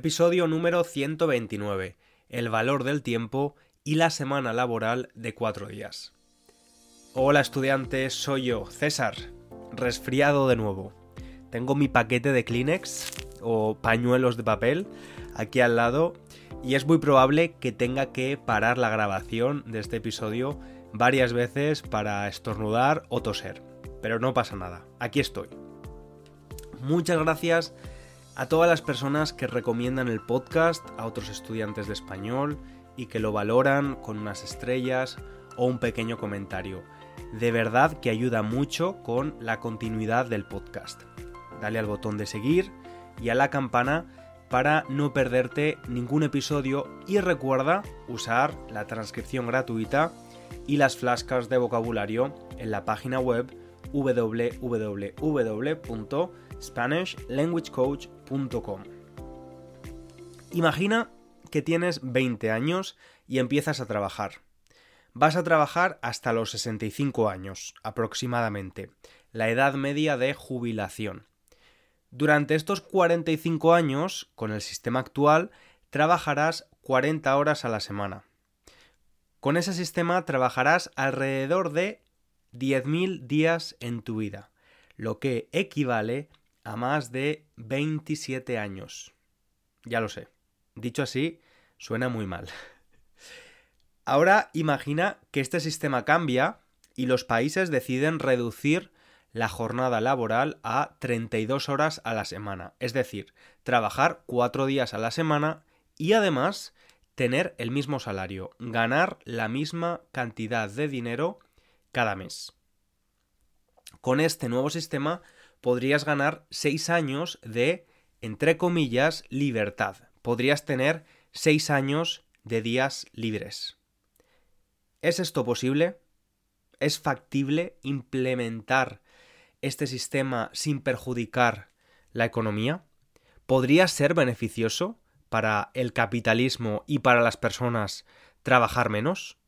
Episodio número 129. El valor del tiempo y la semana laboral de cuatro días. Hola estudiantes, soy yo, César, resfriado de nuevo. Tengo mi paquete de Kleenex o pañuelos de papel aquí al lado y es muy probable que tenga que parar la grabación de este episodio varias veces para estornudar o toser. Pero no pasa nada, aquí estoy. Muchas gracias a todas las personas que recomiendan el podcast a otros estudiantes de español y que lo valoran con unas estrellas o un pequeño comentario. De verdad que ayuda mucho con la continuidad del podcast. Dale al botón de seguir y a la campana para no perderte ningún episodio y recuerda usar la transcripción gratuita y las flascas de vocabulario en la página web www.spanishlanguagecoach.com. Imagina que tienes 20 años y empiezas a trabajar. Vas a trabajar hasta los 65 años, aproximadamente, la edad media de jubilación. Durante estos 45 años, con el sistema actual, trabajarás 40 horas a la semana. Con ese sistema trabajarás alrededor de 10.000 días en tu vida, lo que equivale a más de 27 años. Ya lo sé. Dicho así, suena muy mal. Ahora imagina que este sistema cambia y los países deciden reducir la jornada laboral a 32 horas a la semana, es decir, trabajar 4 días a la semana y además tener el mismo salario, ganar la misma cantidad de dinero cada mes. Con este nuevo sistema podrías ganar 6 años de, entre comillas, libertad. Podrías tener 6 años de días libres. ¿Es esto posible? ¿Es factible implementar este sistema sin perjudicar la economía? ¿Podría ser beneficioso para el capitalismo y para las personas trabajar menos?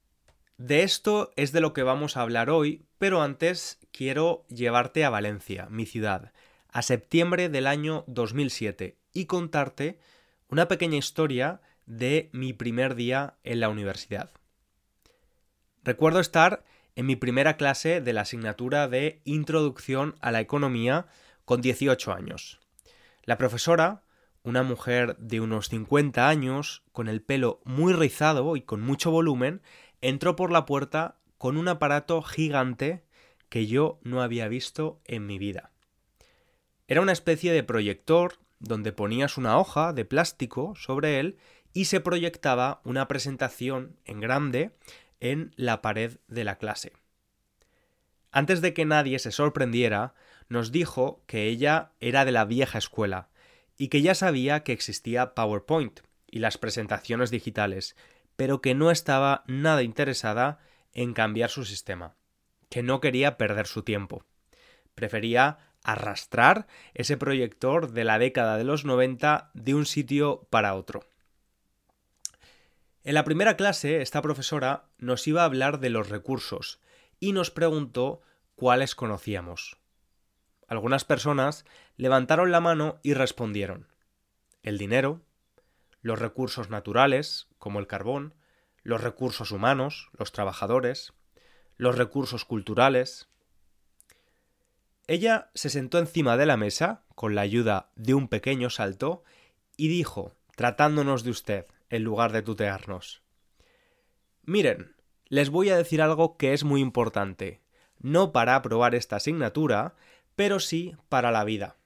De esto es de lo que vamos a hablar hoy, pero antes quiero llevarte a Valencia, mi ciudad, a septiembre del año 2007 y contarte una pequeña historia de mi primer día en la universidad. Recuerdo estar en mi primera clase de la asignatura de Introducción a la Economía con 18 años. La profesora, una mujer de unos 50 años, con el pelo muy rizado y con mucho volumen, entró por la puerta con un aparato gigante que yo no había visto en mi vida. Era una especie de proyector donde ponías una hoja de plástico sobre él y se proyectaba una presentación en grande en la pared de la clase. Antes de que nadie se sorprendiera, nos dijo que ella era de la vieja escuela y que ya sabía que existía PowerPoint y las presentaciones digitales, pero que no estaba nada interesada en cambiar su sistema, que no quería perder su tiempo. Prefería arrastrar ese proyector de la década de los 90 de un sitio para otro. En la primera clase, esta profesora nos iba a hablar de los recursos y nos preguntó cuáles conocíamos. Algunas personas levantaron la mano y respondieron el dinero, los recursos naturales, como el carbón, los recursos humanos, los trabajadores, los recursos culturales. Ella se sentó encima de la mesa, con la ayuda de un pequeño salto, y dijo, tratándonos de usted, en lugar de tutearnos. Miren, les voy a decir algo que es muy importante, no para aprobar esta asignatura, pero sí para la vida.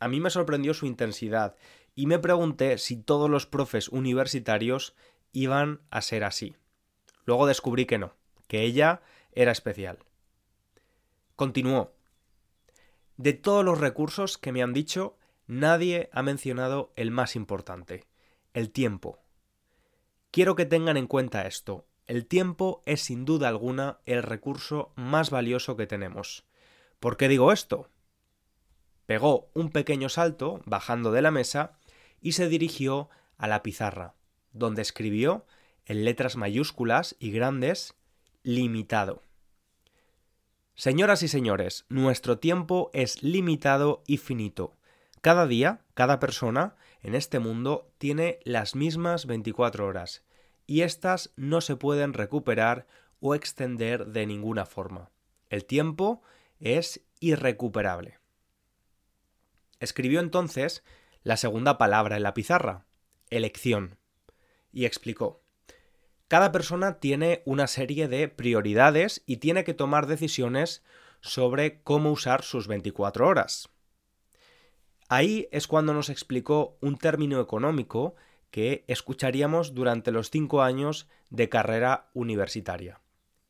A mí me sorprendió su intensidad y me pregunté si todos los profes universitarios iban a ser así. Luego descubrí que no, que ella era especial. Continuó. De todos los recursos que me han dicho, nadie ha mencionado el más importante, el tiempo. Quiero que tengan en cuenta esto. El tiempo es sin duda alguna el recurso más valioso que tenemos. ¿Por qué digo esto? Pegó un pequeño salto, bajando de la mesa, y se dirigió a la pizarra, donde escribió, en letras mayúsculas y grandes, limitado. Señoras y señores, nuestro tiempo es limitado y finito. Cada día, cada persona en este mundo tiene las mismas 24 horas y éstas no se pueden recuperar o extender de ninguna forma. El tiempo es irrecuperable. Escribió entonces la segunda palabra en la pizarra, elección, y explicó. Cada persona tiene una serie de prioridades y tiene que tomar decisiones sobre cómo usar sus 24 horas. Ahí es cuando nos explicó un término económico que escucharíamos durante los cinco años de carrera universitaria,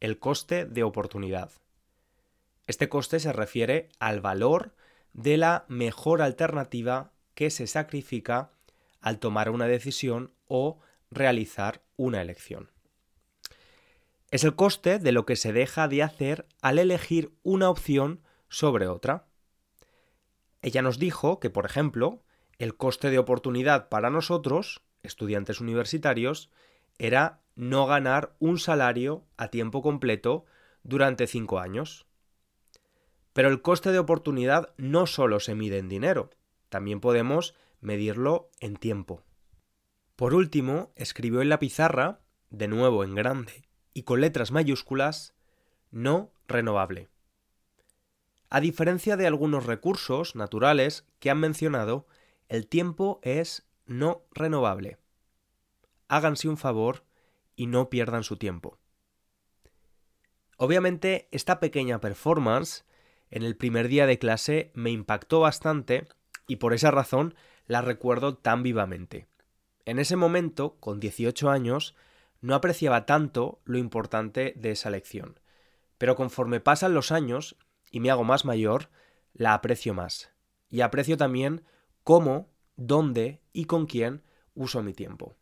el coste de oportunidad. Este coste se refiere al valor de la mejor alternativa que se sacrifica al tomar una decisión o realizar una elección. Es el coste de lo que se deja de hacer al elegir una opción sobre otra. Ella nos dijo que, por ejemplo, el coste de oportunidad para nosotros, estudiantes universitarios, era no ganar un salario a tiempo completo durante cinco años. Pero el coste de oportunidad no solo se mide en dinero, también podemos medirlo en tiempo. Por último, escribió en la pizarra, de nuevo en grande y con letras mayúsculas, no renovable. A diferencia de algunos recursos naturales que han mencionado, el tiempo es no renovable. Háganse un favor y no pierdan su tiempo. Obviamente, esta pequeña performance en el primer día de clase me impactó bastante y por esa razón la recuerdo tan vivamente. En ese momento, con 18 años, no apreciaba tanto lo importante de esa lección, pero conforme pasan los años y me hago más mayor, la aprecio más. Y aprecio también cómo, dónde y con quién uso mi tiempo.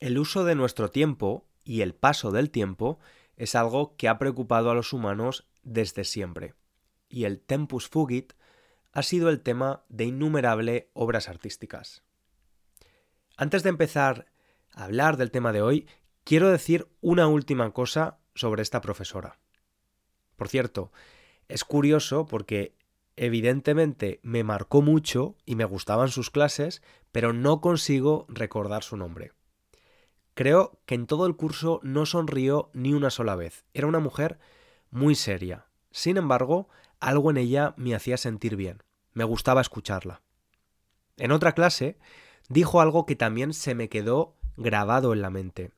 El uso de nuestro tiempo y el paso del tiempo es algo que ha preocupado a los humanos desde siempre, y el tempus fugit ha sido el tema de innumerables obras artísticas. Antes de empezar a hablar del tema de hoy, quiero decir una última cosa sobre esta profesora. Por cierto, es curioso porque evidentemente me marcó mucho y me gustaban sus clases, pero no consigo recordar su nombre. Creo que en todo el curso no sonrió ni una sola vez. Era una mujer muy seria. Sin embargo, algo en ella me hacía sentir bien. Me gustaba escucharla. En otra clase dijo algo que también se me quedó grabado en la mente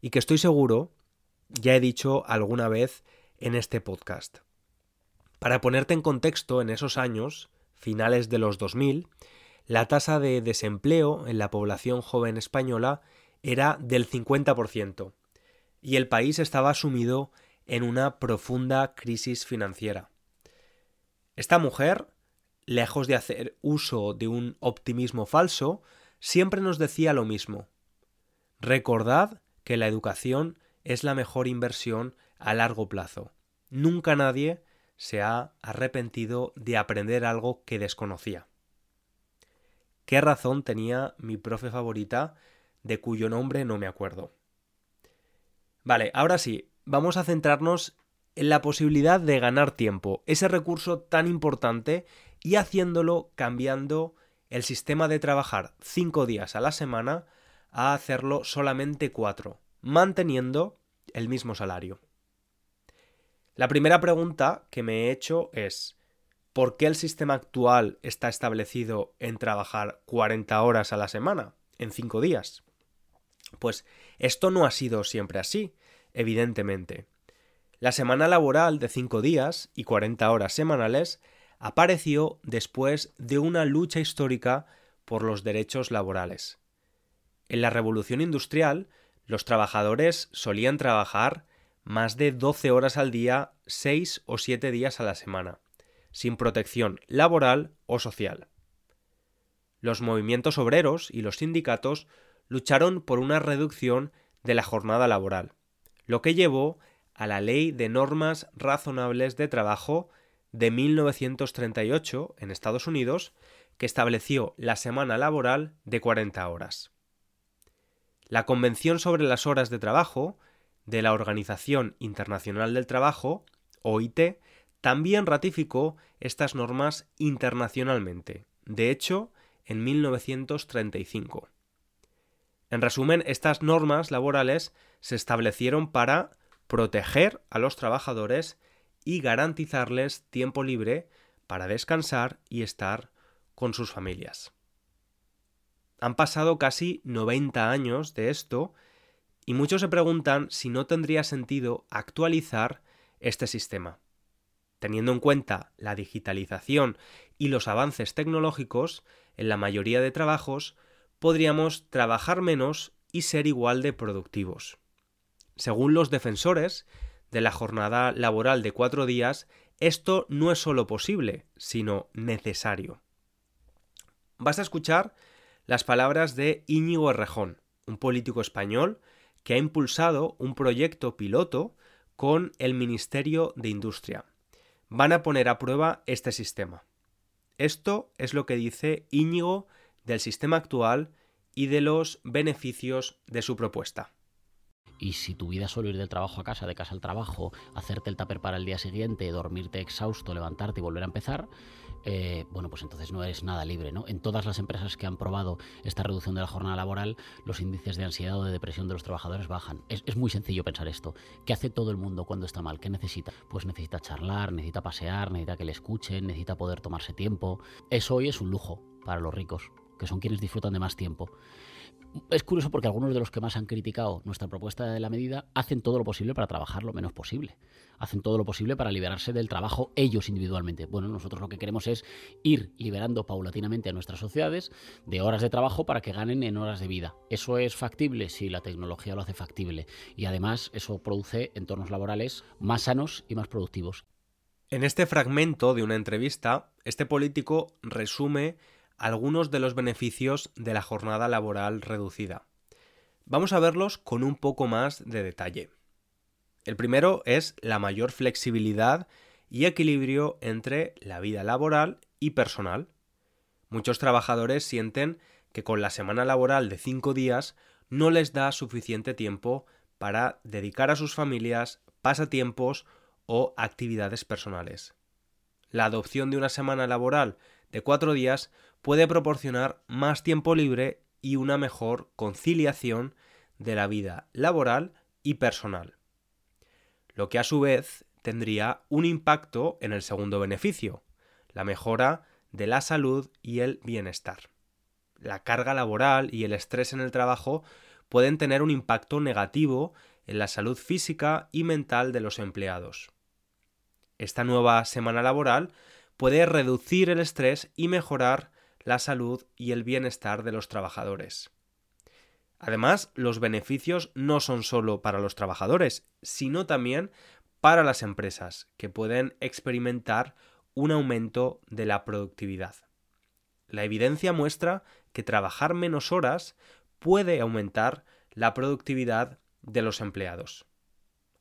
y que estoy seguro ya he dicho alguna vez en este podcast. Para ponerte en contexto, en esos años, finales de los 2000, la tasa de desempleo en la población joven española era del 50% y el país estaba sumido en una profunda crisis financiera. Esta mujer, lejos de hacer uso de un optimismo falso, siempre nos decía lo mismo. Recordad que la educación es la mejor inversión a largo plazo. Nunca nadie se ha arrepentido de aprender algo que desconocía. ¿Qué razón tenía mi profe favorita, de cuyo nombre no me acuerdo? Vale, ahora sí, vamos a centrarnos en la posibilidad de ganar tiempo, ese recurso tan importante, y haciéndolo cambiando el sistema de trabajar cinco días a la semana a hacerlo solamente cuatro, manteniendo el mismo salario. La primera pregunta que me he hecho es ¿por qué el sistema actual está establecido en trabajar 40 horas a la semana, en 5 días? Pues esto no ha sido siempre así, evidentemente. La semana laboral de 5 días y 40 horas semanales apareció después de una lucha histórica por los derechos laborales. En la revolución industrial, los trabajadores solían trabajar más de 12 horas al día, 6 o 7 días a la semana, sin protección laboral o social. Los movimientos obreros y los sindicatos lucharon por una reducción de la jornada laboral, lo que llevó a la Ley de Normas Razonables de Trabajo de 1938 en Estados Unidos, que estableció la semana laboral de 40 horas. La Convención sobre las Horas de Trabajo de la Organización Internacional del Trabajo, OIT, también ratificó estas normas internacionalmente, de hecho, en 1935. En resumen, estas normas laborales se establecieron para proteger a los trabajadores y garantizarles tiempo libre para descansar y estar con sus familias. Han pasado casi 90 años de esto y muchos se preguntan si no tendría sentido actualizar este sistema. Teniendo en cuenta la digitalización y los avances tecnológicos, en la mayoría de trabajos podríamos trabajar menos y ser igual de productivos. Según los defensores de la jornada laboral de cuatro días, esto no es solo posible, sino necesario. Vas a escuchar las palabras de Íñigo Errejón, un político español que ha impulsado un proyecto piloto con el Ministerio de Industria. Van a poner a prueba este sistema. Esto es lo que dice Íñigo del sistema actual y de los beneficios de su propuesta. Y si tu vida es solo ir del trabajo a casa, de casa al trabajo, hacerte el tupper para el día siguiente, dormirte exhausto, levantarte y volver a empezar, eh, bueno, pues entonces no eres nada libre, ¿no? En todas las empresas que han probado esta reducción de la jornada laboral, los índices de ansiedad o de depresión de los trabajadores bajan. Es, es muy sencillo pensar esto. ¿Qué hace todo el mundo cuando está mal? ¿Qué necesita? Pues necesita charlar, necesita pasear, necesita que le escuchen, necesita poder tomarse tiempo. Eso hoy es un lujo para los ricos, que son quienes disfrutan de más tiempo es curioso porque algunos de los que más han criticado nuestra propuesta de la medida hacen todo lo posible para trabajar lo menos posible. Hacen todo lo posible para liberarse del trabajo ellos individualmente. Bueno, nosotros lo que queremos es ir liberando paulatinamente a nuestras sociedades de horas de trabajo para que ganen en horas de vida. ¿Eso es factible? Sí, la tecnología lo hace factible. Y además eso produce entornos laborales más sanos y más productivos. En este fragmento de una entrevista, este político resume algunos de los beneficios de la jornada laboral reducida. Vamos a verlos con un poco más de detalle. El primero es la mayor flexibilidad y equilibrio entre la vida laboral y personal. Muchos trabajadores sienten que con la semana laboral de cinco días no les da suficiente tiempo para dedicar a sus familias pasatiempos o actividades personales. La adopción de una semana laboral de cuatro días puede proporcionar más tiempo libre y una mejor conciliación de la vida laboral y personal. Lo que a su vez tendría un impacto en el segundo beneficio, la mejora de la salud y el bienestar. La carga laboral y el estrés en el trabajo pueden tener un impacto negativo en la salud física y mental de los empleados. Esta nueva semana laboral puede reducir el estrés y mejorar la salud y el bienestar de los trabajadores. Además, los beneficios no son solo para los trabajadores, sino también para las empresas, que pueden experimentar un aumento de la productividad. La evidencia muestra que trabajar menos horas puede aumentar la productividad de los empleados.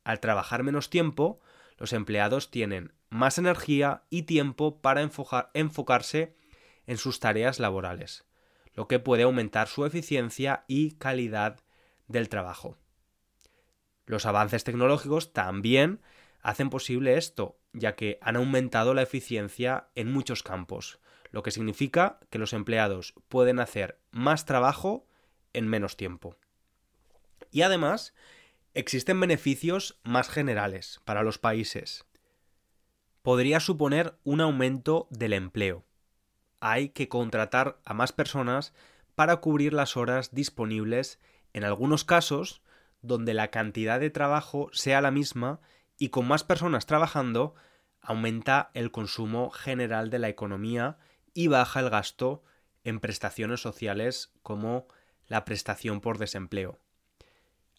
Al trabajar menos tiempo, los empleados tienen más energía y tiempo para enfocarse en sus tareas laborales, lo que puede aumentar su eficiencia y calidad del trabajo. Los avances tecnológicos también hacen posible esto, ya que han aumentado la eficiencia en muchos campos, lo que significa que los empleados pueden hacer más trabajo en menos tiempo. Y además, existen beneficios más generales para los países. Podría suponer un aumento del empleo, hay que contratar a más personas para cubrir las horas disponibles en algunos casos donde la cantidad de trabajo sea la misma y con más personas trabajando aumenta el consumo general de la economía y baja el gasto en prestaciones sociales como la prestación por desempleo.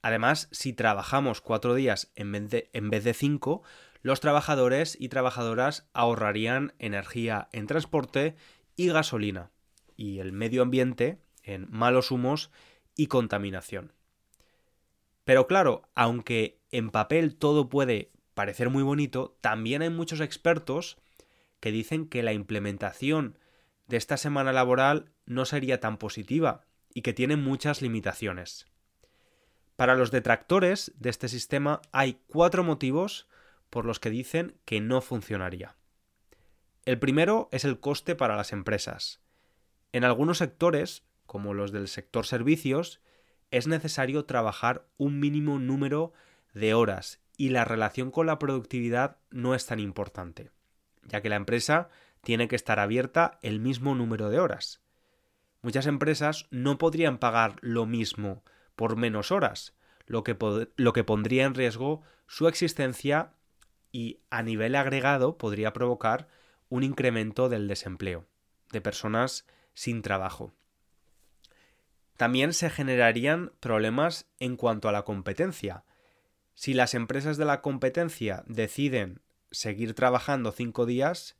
Además, si trabajamos cuatro días en vez, de, en vez de cinco, los trabajadores y trabajadoras ahorrarían energía en transporte y gasolina, y el medio ambiente en malos humos y contaminación. Pero claro, aunque en papel todo puede parecer muy bonito, también hay muchos expertos que dicen que la implementación de esta semana laboral no sería tan positiva y que tiene muchas limitaciones. Para los detractores de este sistema hay cuatro motivos por los que dicen que no funcionaría. El primero es el coste para las empresas. En algunos sectores, como los del sector servicios, es necesario trabajar un mínimo número de horas y la relación con la productividad no es tan importante, ya que la empresa tiene que estar abierta el mismo número de horas. Muchas empresas no podrían pagar lo mismo por menos horas, lo que, lo que pondría en riesgo su existencia y a nivel agregado podría provocar un incremento del desempleo, de personas sin trabajo. También se generarían problemas en cuanto a la competencia. Si las empresas de la competencia deciden seguir trabajando cinco días,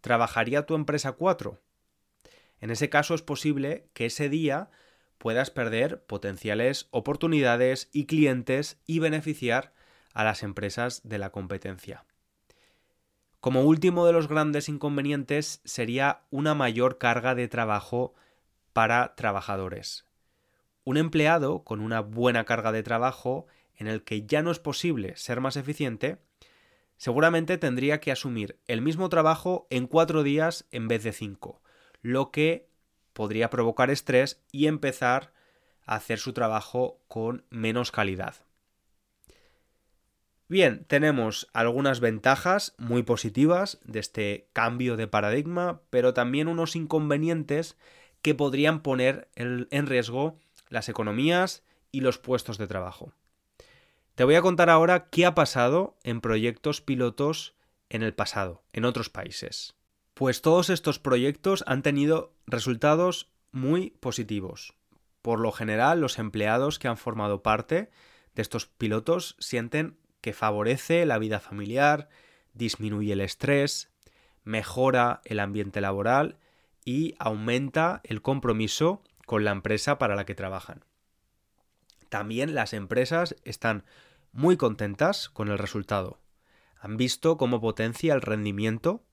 ¿trabajaría tu empresa cuatro? En ese caso es posible que ese día puedas perder potenciales oportunidades y clientes y beneficiar a las empresas de la competencia. Como último de los grandes inconvenientes sería una mayor carga de trabajo para trabajadores. Un empleado con una buena carga de trabajo en el que ya no es posible ser más eficiente, seguramente tendría que asumir el mismo trabajo en cuatro días en vez de cinco, lo que podría provocar estrés y empezar a hacer su trabajo con menos calidad. Bien, tenemos algunas ventajas muy positivas de este cambio de paradigma, pero también unos inconvenientes que podrían poner en riesgo las economías y los puestos de trabajo. Te voy a contar ahora qué ha pasado en proyectos pilotos en el pasado, en otros países. Pues todos estos proyectos han tenido resultados muy positivos. Por lo general, los empleados que han formado parte de estos pilotos sienten que favorece la vida familiar, disminuye el estrés, mejora el ambiente laboral y aumenta el compromiso con la empresa para la que trabajan. También las empresas están muy contentas con el resultado. Han visto cómo potencia el rendimiento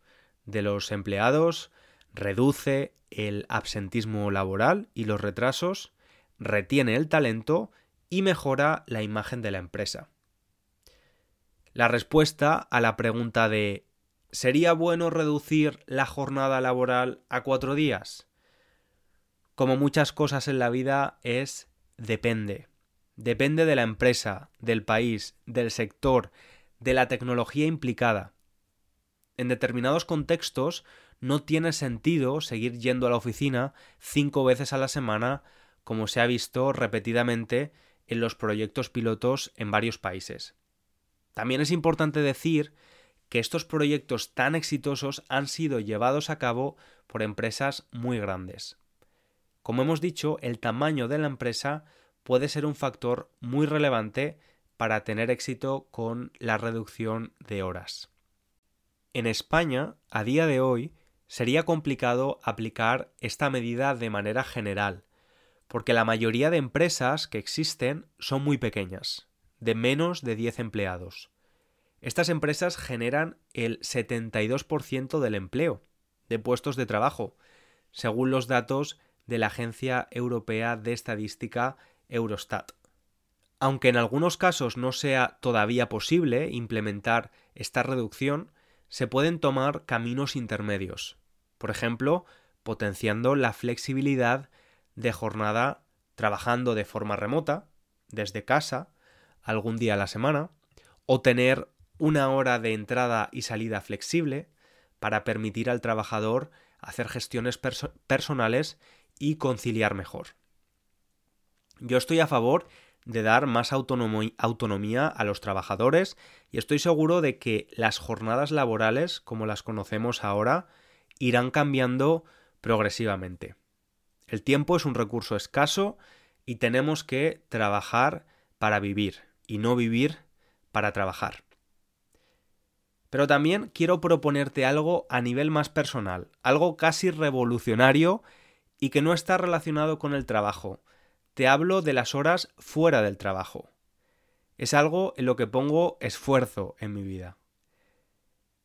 de los empleados, reduce el absentismo laboral y los retrasos, retiene el talento y mejora la imagen de la empresa. La respuesta a la pregunta de ¿sería bueno reducir la jornada laboral a cuatro días? como muchas cosas en la vida, es depende. Depende de la empresa, del país, del sector, de la tecnología implicada. En determinados contextos no tiene sentido seguir yendo a la oficina cinco veces a la semana, como se ha visto repetidamente en los proyectos pilotos en varios países. También es importante decir que estos proyectos tan exitosos han sido llevados a cabo por empresas muy grandes. Como hemos dicho, el tamaño de la empresa puede ser un factor muy relevante para tener éxito con la reducción de horas. En España, a día de hoy, sería complicado aplicar esta medida de manera general, porque la mayoría de empresas que existen son muy pequeñas, de menos de 10 empleados. Estas empresas generan el 72% del empleo, de puestos de trabajo, según los datos de la Agencia Europea de Estadística Eurostat. Aunque en algunos casos no sea todavía posible implementar esta reducción, se pueden tomar caminos intermedios, por ejemplo, potenciando la flexibilidad de jornada trabajando de forma remota, desde casa, algún día a la semana, o tener una hora de entrada y salida flexible para permitir al trabajador hacer gestiones personales y conciliar mejor. Yo estoy a favor de dar más autonomía a los trabajadores y estoy seguro de que las jornadas laborales, como las conocemos ahora, irán cambiando progresivamente. El tiempo es un recurso escaso y tenemos que trabajar para vivir y no vivir para trabajar. Pero también quiero proponerte algo a nivel más personal, algo casi revolucionario y que no está relacionado con el trabajo. Te hablo de las horas fuera del trabajo. Es algo en lo que pongo esfuerzo en mi vida.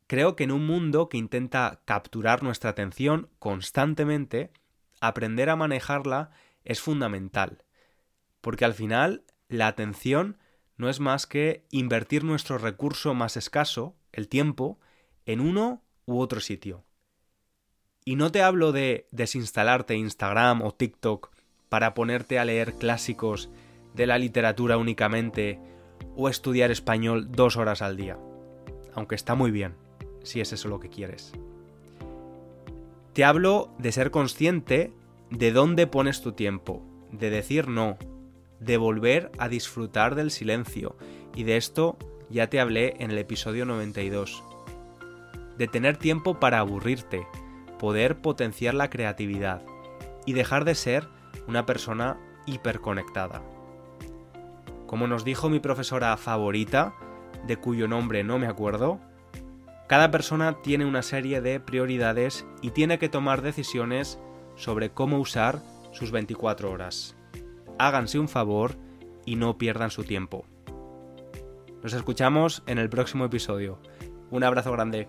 Creo que en un mundo que intenta capturar nuestra atención constantemente, aprender a manejarla es fundamental, porque al final la atención no es más que invertir nuestro recurso más escaso, el tiempo, en uno u otro sitio. Y no te hablo de desinstalarte Instagram o TikTok para ponerte a leer clásicos de la literatura únicamente o estudiar español dos horas al día, aunque está muy bien, si es eso lo que quieres. Te hablo de ser consciente de dónde pones tu tiempo, de decir no, de volver a disfrutar del silencio, y de esto ya te hablé en el episodio 92. De tener tiempo para aburrirte, poder potenciar la creatividad y dejar de ser una persona hiperconectada. Como nos dijo mi profesora favorita, de cuyo nombre no me acuerdo, cada persona tiene una serie de prioridades y tiene que tomar decisiones sobre cómo usar sus 24 horas. Háganse un favor y no pierdan su tiempo. Nos escuchamos en el próximo episodio. Un abrazo grande.